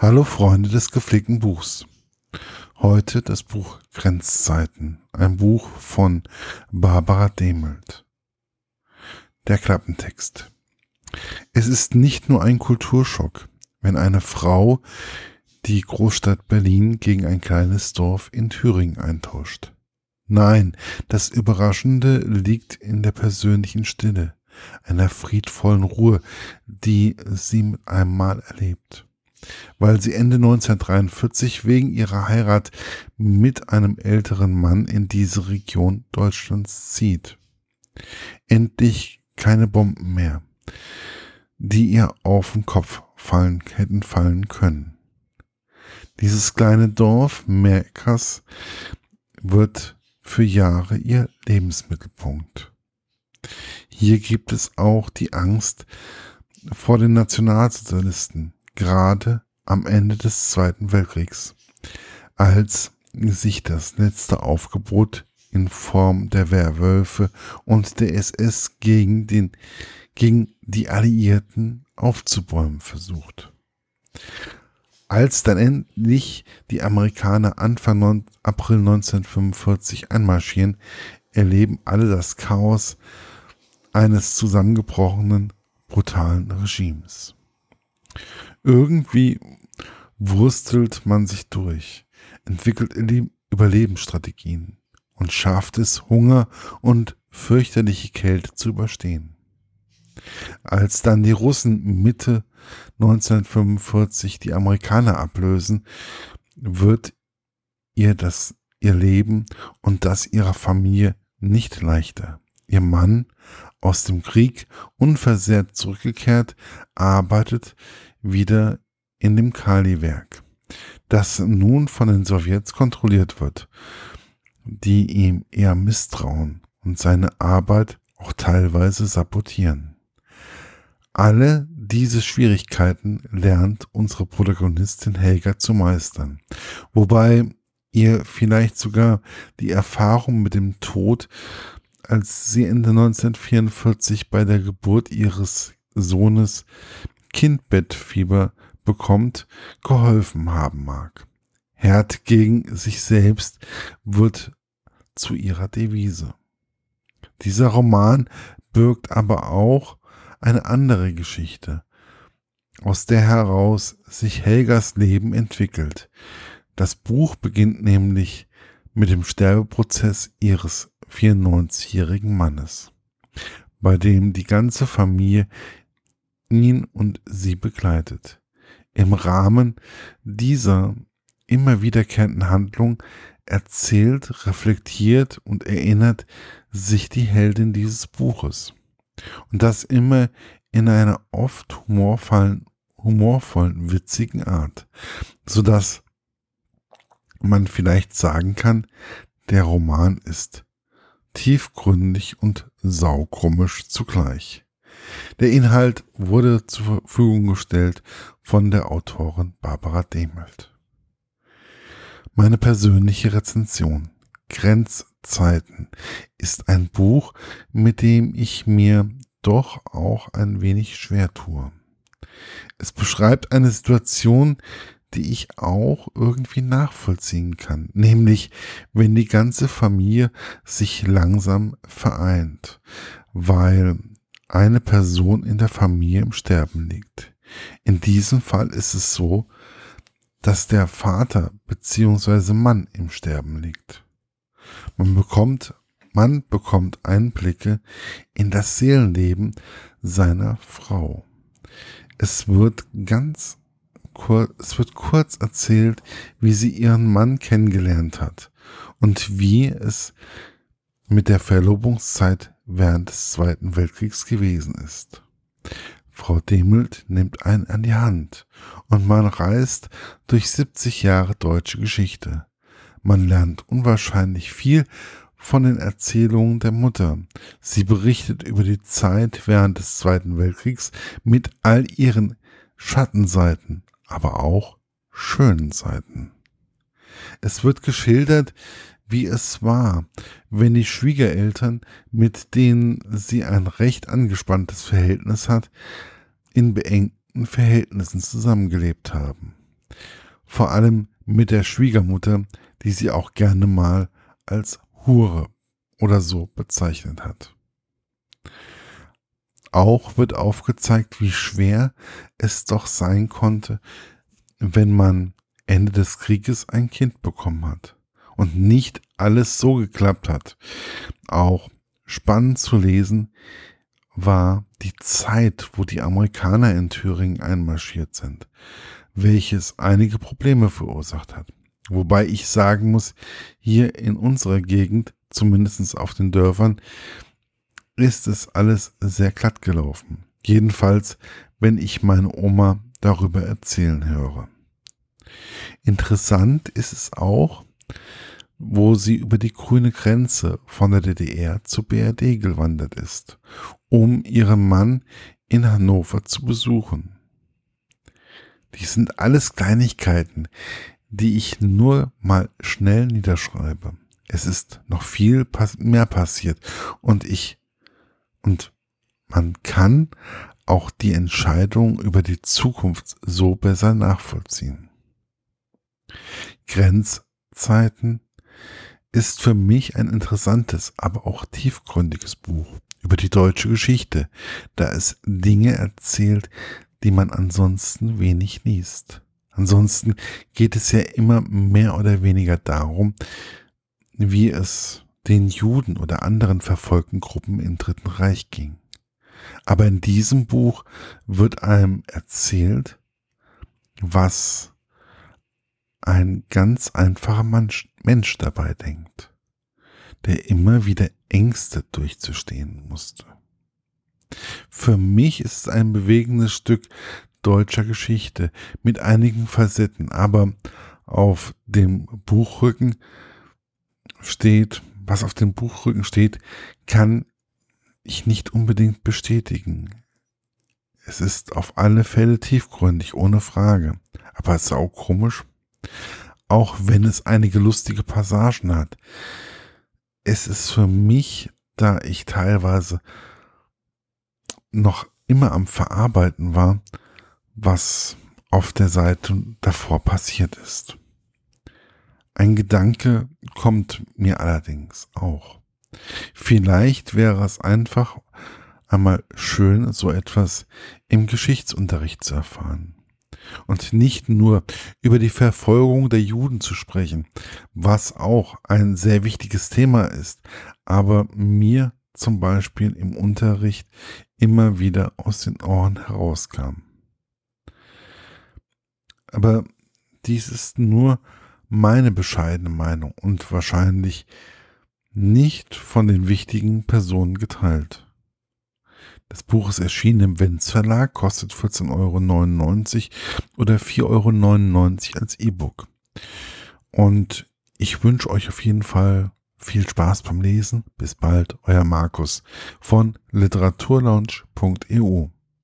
Hallo Freunde des gepflegten Buchs. Heute das Buch Grenzzeiten, ein Buch von Barbara Demelt. Der Klappentext. Es ist nicht nur ein Kulturschock, wenn eine Frau die Großstadt Berlin gegen ein kleines Dorf in Thüringen eintauscht. Nein, das Überraschende liegt in der persönlichen Stille, einer friedvollen Ruhe, die sie mit einem Mal erlebt weil sie Ende 1943 wegen ihrer Heirat mit einem älteren Mann in diese Region Deutschlands zieht. Endlich keine Bomben mehr, die ihr auf den Kopf fallen hätten fallen können. Dieses kleine Dorf Merkas wird für Jahre ihr Lebensmittelpunkt. Hier gibt es auch die Angst vor den Nationalsozialisten, gerade am Ende des Zweiten Weltkriegs, als sich das letzte Aufgebot in Form der Werwölfe und der SS gegen, den, gegen die Alliierten aufzubäumen versucht. Als dann endlich die Amerikaner Anfang April 1945 einmarschieren, erleben alle das Chaos eines zusammengebrochenen, brutalen Regimes. Irgendwie wurstelt man sich durch, entwickelt Überlebensstrategien und schafft es, Hunger und fürchterliche Kälte zu überstehen. Als dann die Russen Mitte 1945 die Amerikaner ablösen, wird ihr das ihr Leben und das ihrer Familie nicht leichter. Ihr Mann, aus dem Krieg unversehrt zurückgekehrt, arbeitet wieder in dem Kali-Werk, das nun von den Sowjets kontrolliert wird, die ihm eher misstrauen und seine Arbeit auch teilweise sabotieren. Alle diese Schwierigkeiten lernt unsere Protagonistin Helga zu meistern, wobei ihr vielleicht sogar die Erfahrung mit dem Tod, als sie Ende 1944 bei der Geburt ihres Sohnes Kindbettfieber bekommt, geholfen haben mag. Herd gegen sich selbst wird zu ihrer Devise. Dieser Roman birgt aber auch eine andere Geschichte, aus der heraus sich Helgas Leben entwickelt. Das Buch beginnt nämlich mit dem Sterbeprozess ihres 94-jährigen Mannes, bei dem die ganze Familie ihn und sie begleitet. Im Rahmen dieser immer wiederkehrenden Handlung erzählt, reflektiert und erinnert sich die Heldin dieses Buches. Und das immer in einer oft humorvollen, humorvollen, witzigen Art, so dass man vielleicht sagen kann, der Roman ist tiefgründig und saukomisch zugleich. Der Inhalt wurde zur Verfügung gestellt von der Autorin Barbara Demelt. Meine persönliche Rezension Grenzzeiten ist ein Buch, mit dem ich mir doch auch ein wenig schwer tue. Es beschreibt eine Situation, die ich auch irgendwie nachvollziehen kann, nämlich wenn die ganze Familie sich langsam vereint, weil eine Person in der Familie im Sterben liegt. In diesem Fall ist es so, dass der Vater bzw. Mann im Sterben liegt. Man bekommt, man bekommt Einblicke in das Seelenleben seiner Frau. Es wird ganz kurz, es wird kurz erzählt, wie sie ihren Mann kennengelernt hat und wie es mit der Verlobungszeit während des Zweiten Weltkriegs gewesen ist. Frau Demelt nimmt einen an die Hand und man reist durch 70 Jahre deutsche Geschichte. Man lernt unwahrscheinlich viel von den Erzählungen der Mutter. Sie berichtet über die Zeit während des Zweiten Weltkriegs mit all ihren Schattenseiten, aber auch schönen Seiten. Es wird geschildert, wie es war, wenn die Schwiegereltern, mit denen sie ein recht angespanntes Verhältnis hat, in beengten Verhältnissen zusammengelebt haben. vor allem mit der Schwiegermutter, die sie auch gerne mal als Hure oder so bezeichnet hat. Auch wird aufgezeigt, wie schwer es doch sein konnte, wenn man Ende des Krieges ein Kind bekommen hat und nicht alles so geklappt hat. Auch spannend zu lesen war die Zeit, wo die Amerikaner in Thüringen einmarschiert sind, welches einige Probleme verursacht hat. Wobei ich sagen muss, hier in unserer Gegend, zumindest auf den Dörfern, ist es alles sehr glatt gelaufen. Jedenfalls, wenn ich meine Oma darüber erzählen höre. Interessant ist es auch, wo sie über die grüne Grenze von der DDR zur BRD gewandert ist, um ihren Mann in Hannover zu besuchen. Die sind alles Kleinigkeiten, die ich nur mal schnell niederschreibe. Es ist noch viel mehr passiert und ich und man kann auch die Entscheidung über die Zukunft so besser nachvollziehen. Grenzzeiten ist für mich ein interessantes, aber auch tiefgründiges Buch über die deutsche Geschichte, da es Dinge erzählt, die man ansonsten wenig liest. Ansonsten geht es ja immer mehr oder weniger darum, wie es den Juden oder anderen verfolgten Gruppen im Dritten Reich ging. Aber in diesem Buch wird einem erzählt, was ein ganz einfacher Mensch dabei denkt, der immer wieder Ängste durchzustehen musste. Für mich ist es ein bewegendes Stück deutscher Geschichte mit einigen Facetten, aber auf dem Buchrücken steht, was auf dem Buchrücken steht, kann ich nicht unbedingt bestätigen. Es ist auf alle Fälle tiefgründig, ohne Frage. Aber es ist auch komisch, auch wenn es einige lustige Passagen hat. Es ist für mich, da ich teilweise noch immer am Verarbeiten war, was auf der Seite davor passiert ist. Ein Gedanke kommt mir allerdings auch. Vielleicht wäre es einfach einmal schön, so etwas im Geschichtsunterricht zu erfahren und nicht nur über die Verfolgung der Juden zu sprechen, was auch ein sehr wichtiges Thema ist, aber mir zum Beispiel im Unterricht immer wieder aus den Ohren herauskam. Aber dies ist nur meine bescheidene Meinung und wahrscheinlich nicht von den wichtigen Personen geteilt. Das Buch ist erschienen im Wenz Verlag, kostet 14,99 Euro oder 4,99 Euro als E-Book. Und ich wünsche euch auf jeden Fall viel Spaß beim Lesen. Bis bald, euer Markus von literaturlaunch.eu.